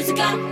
music gun.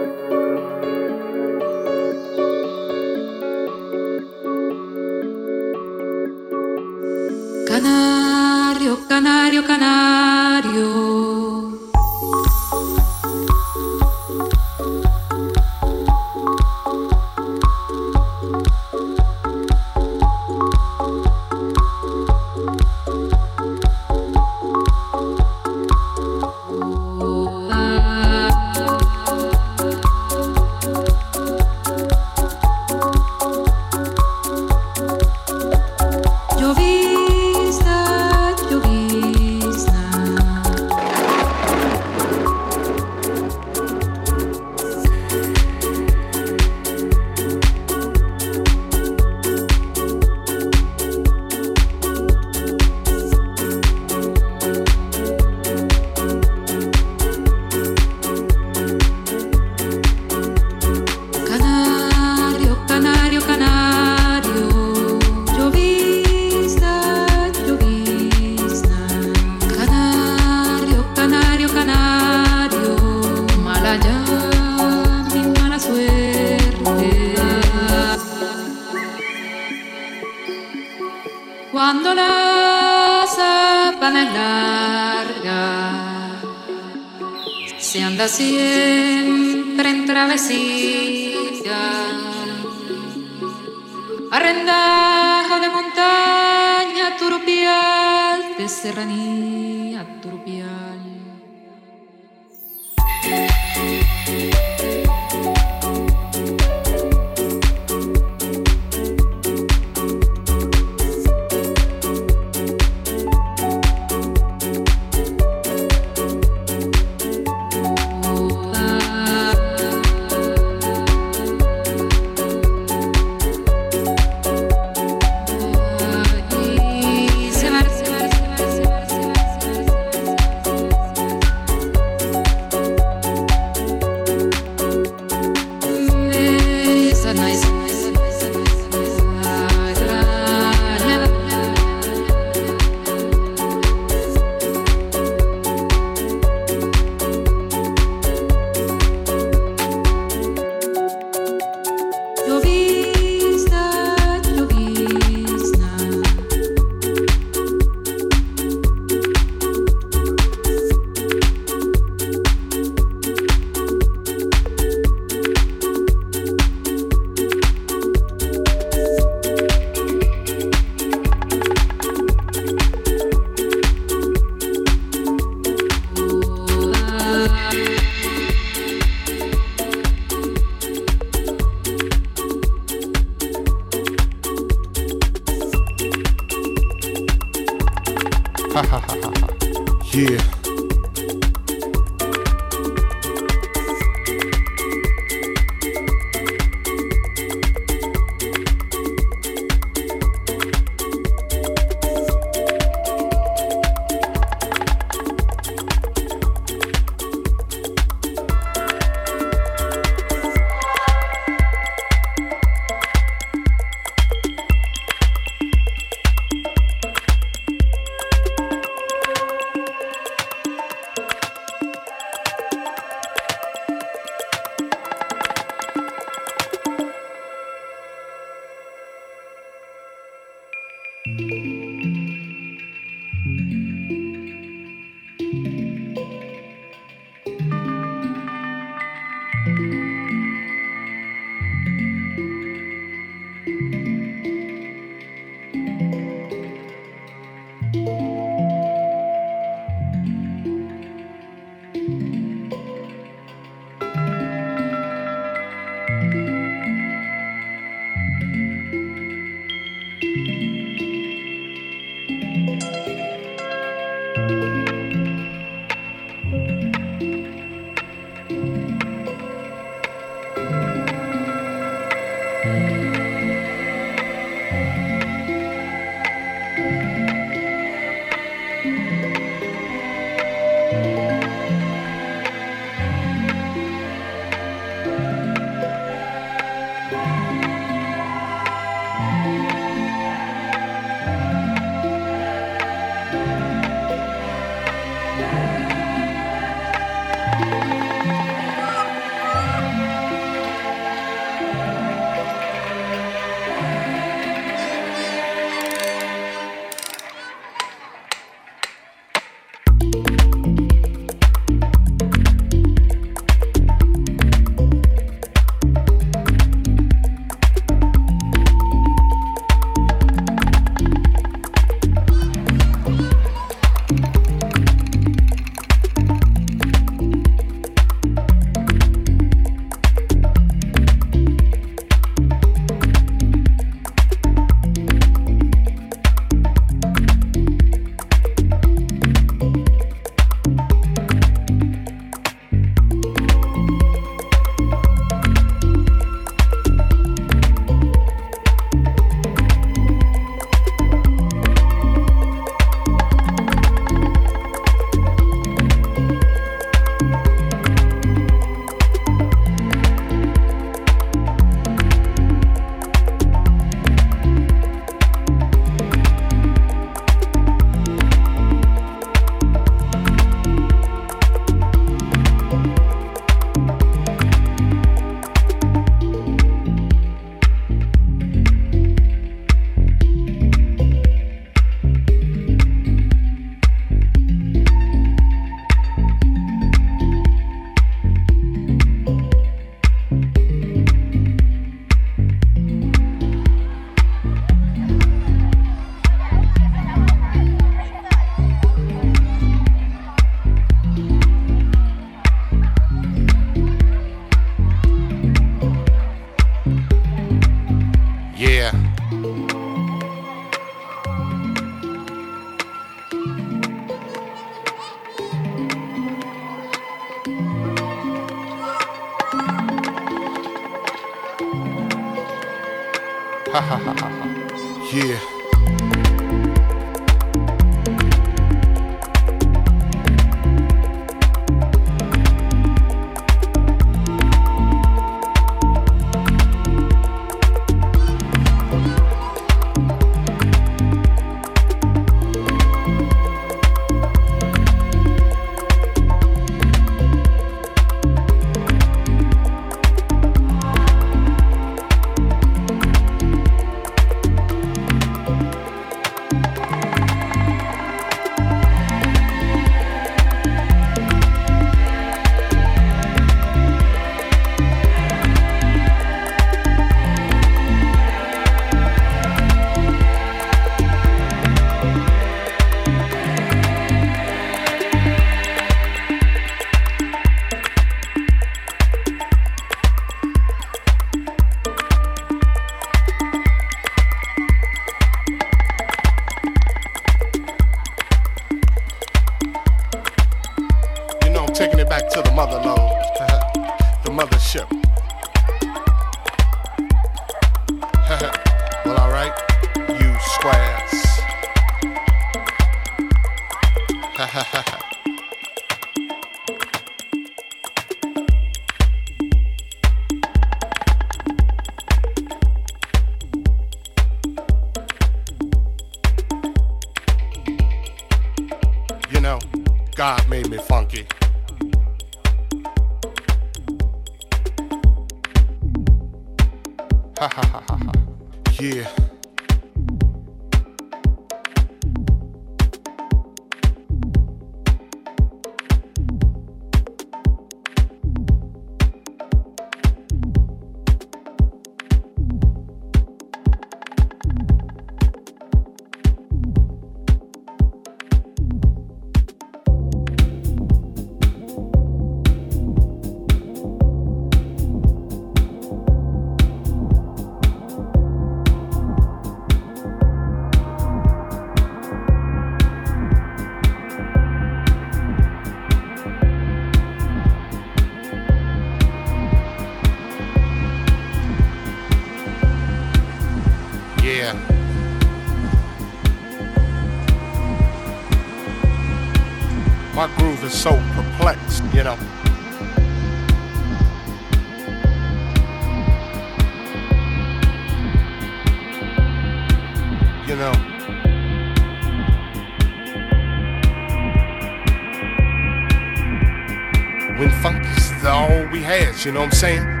You know what I'm saying?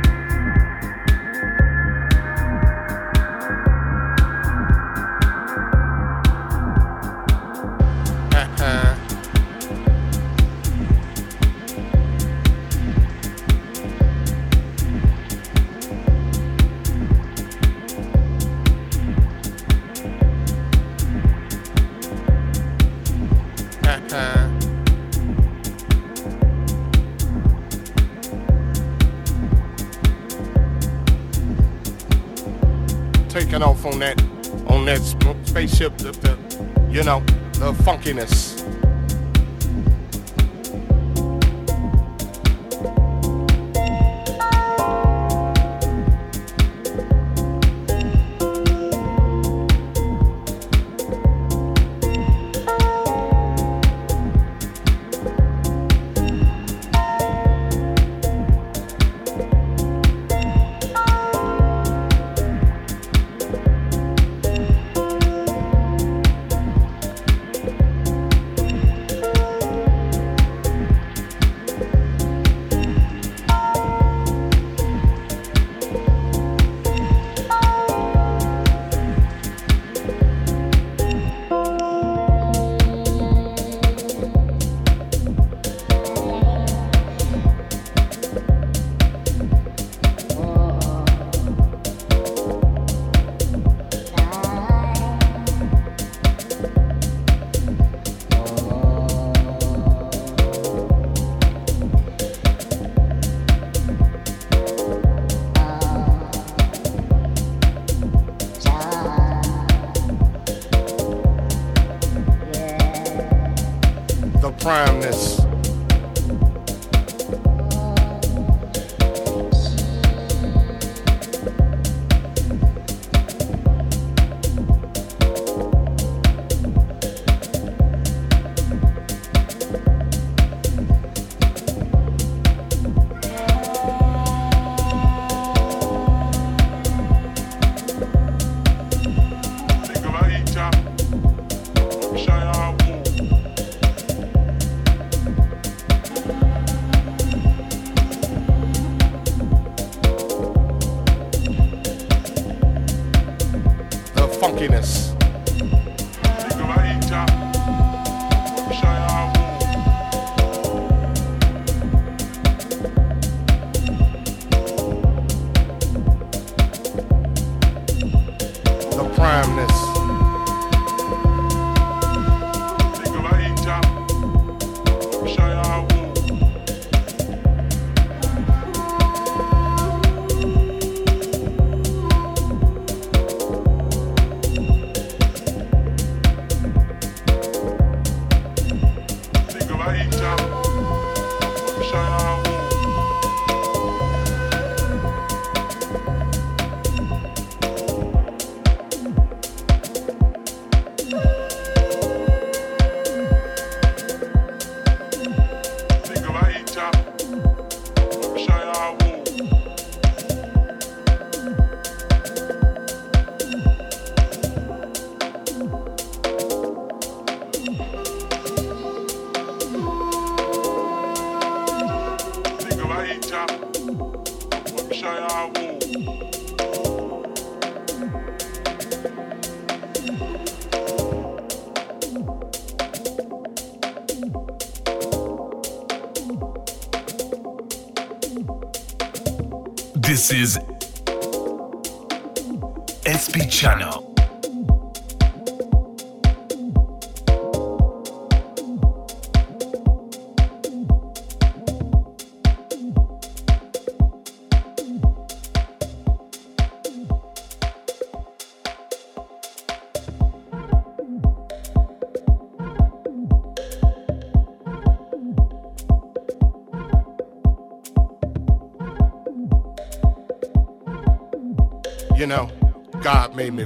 The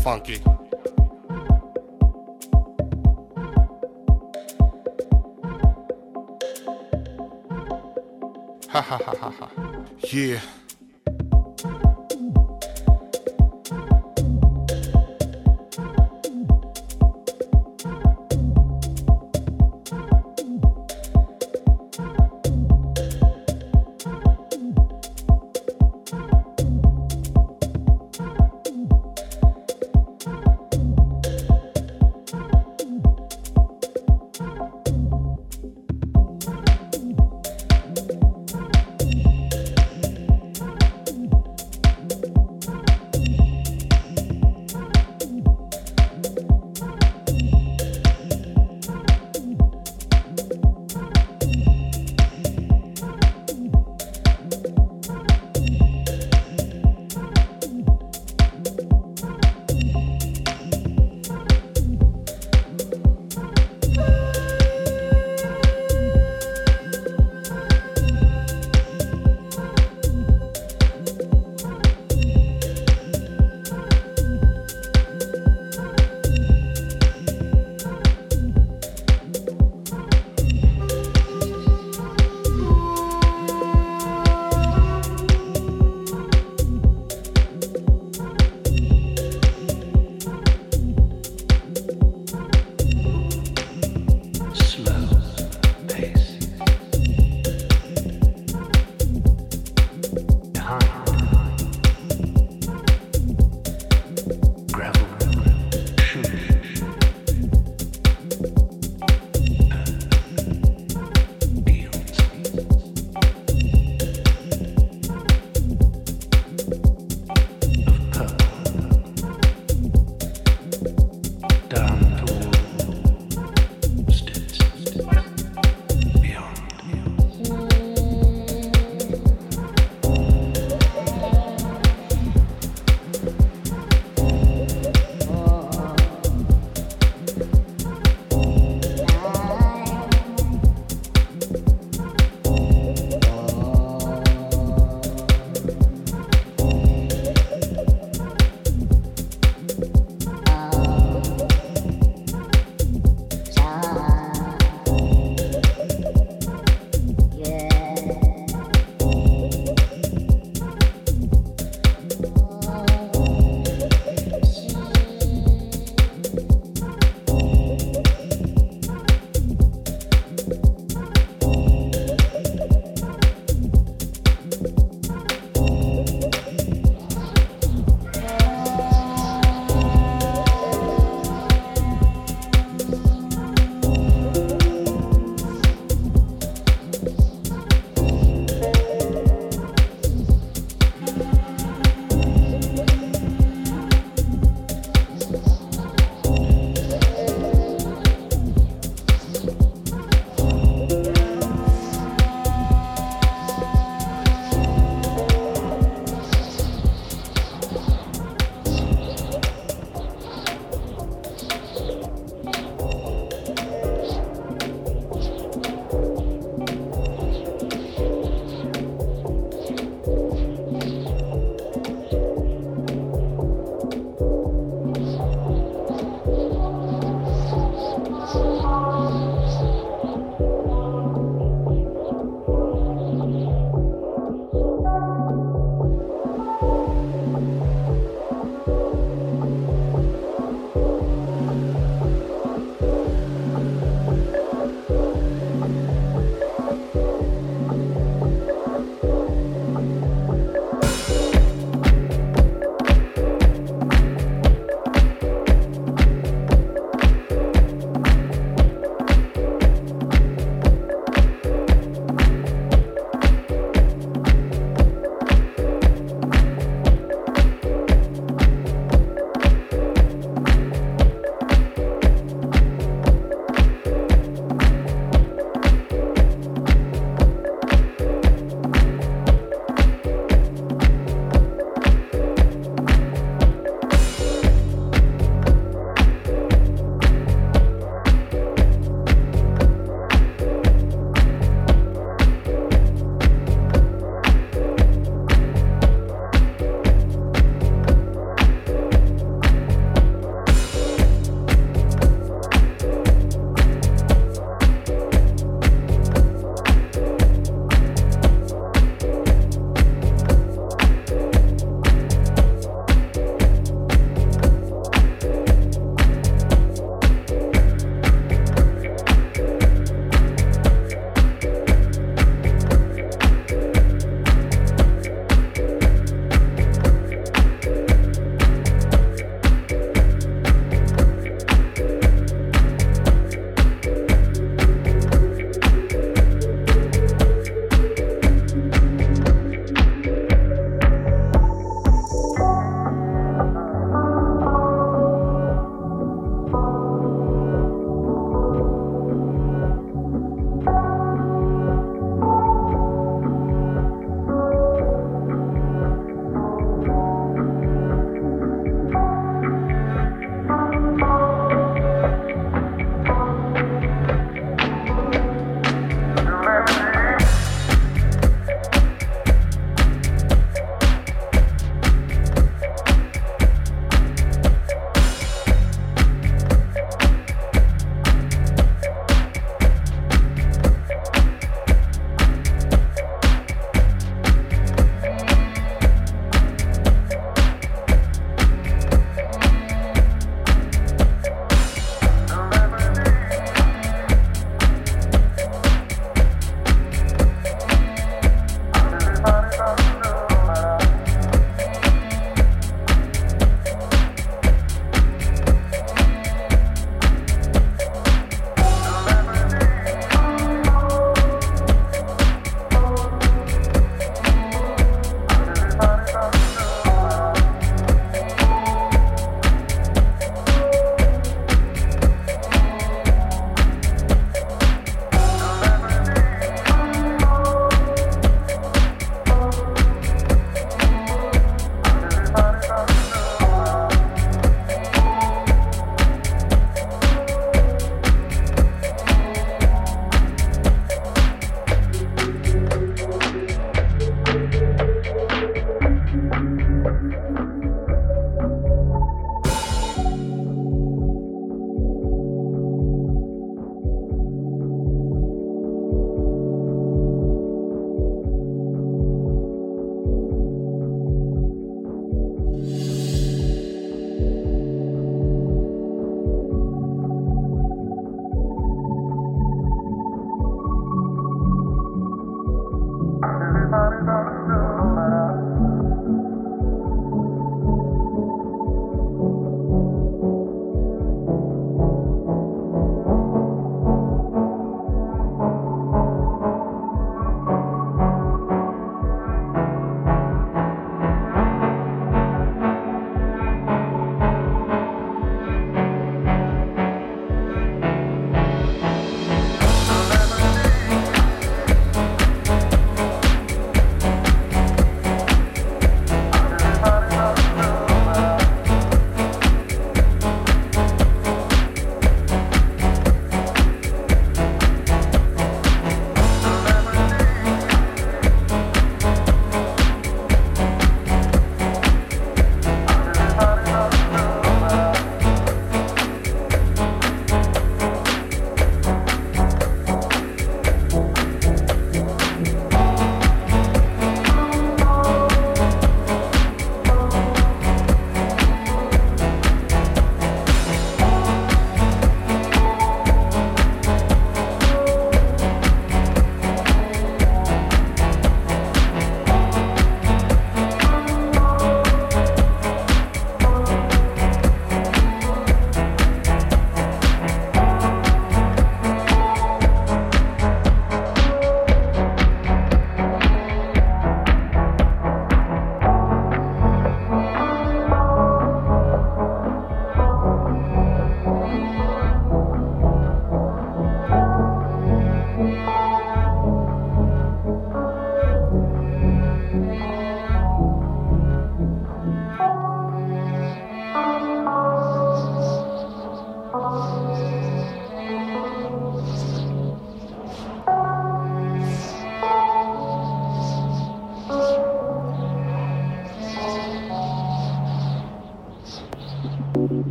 funky. Ha ha ha ha ha. Yeah.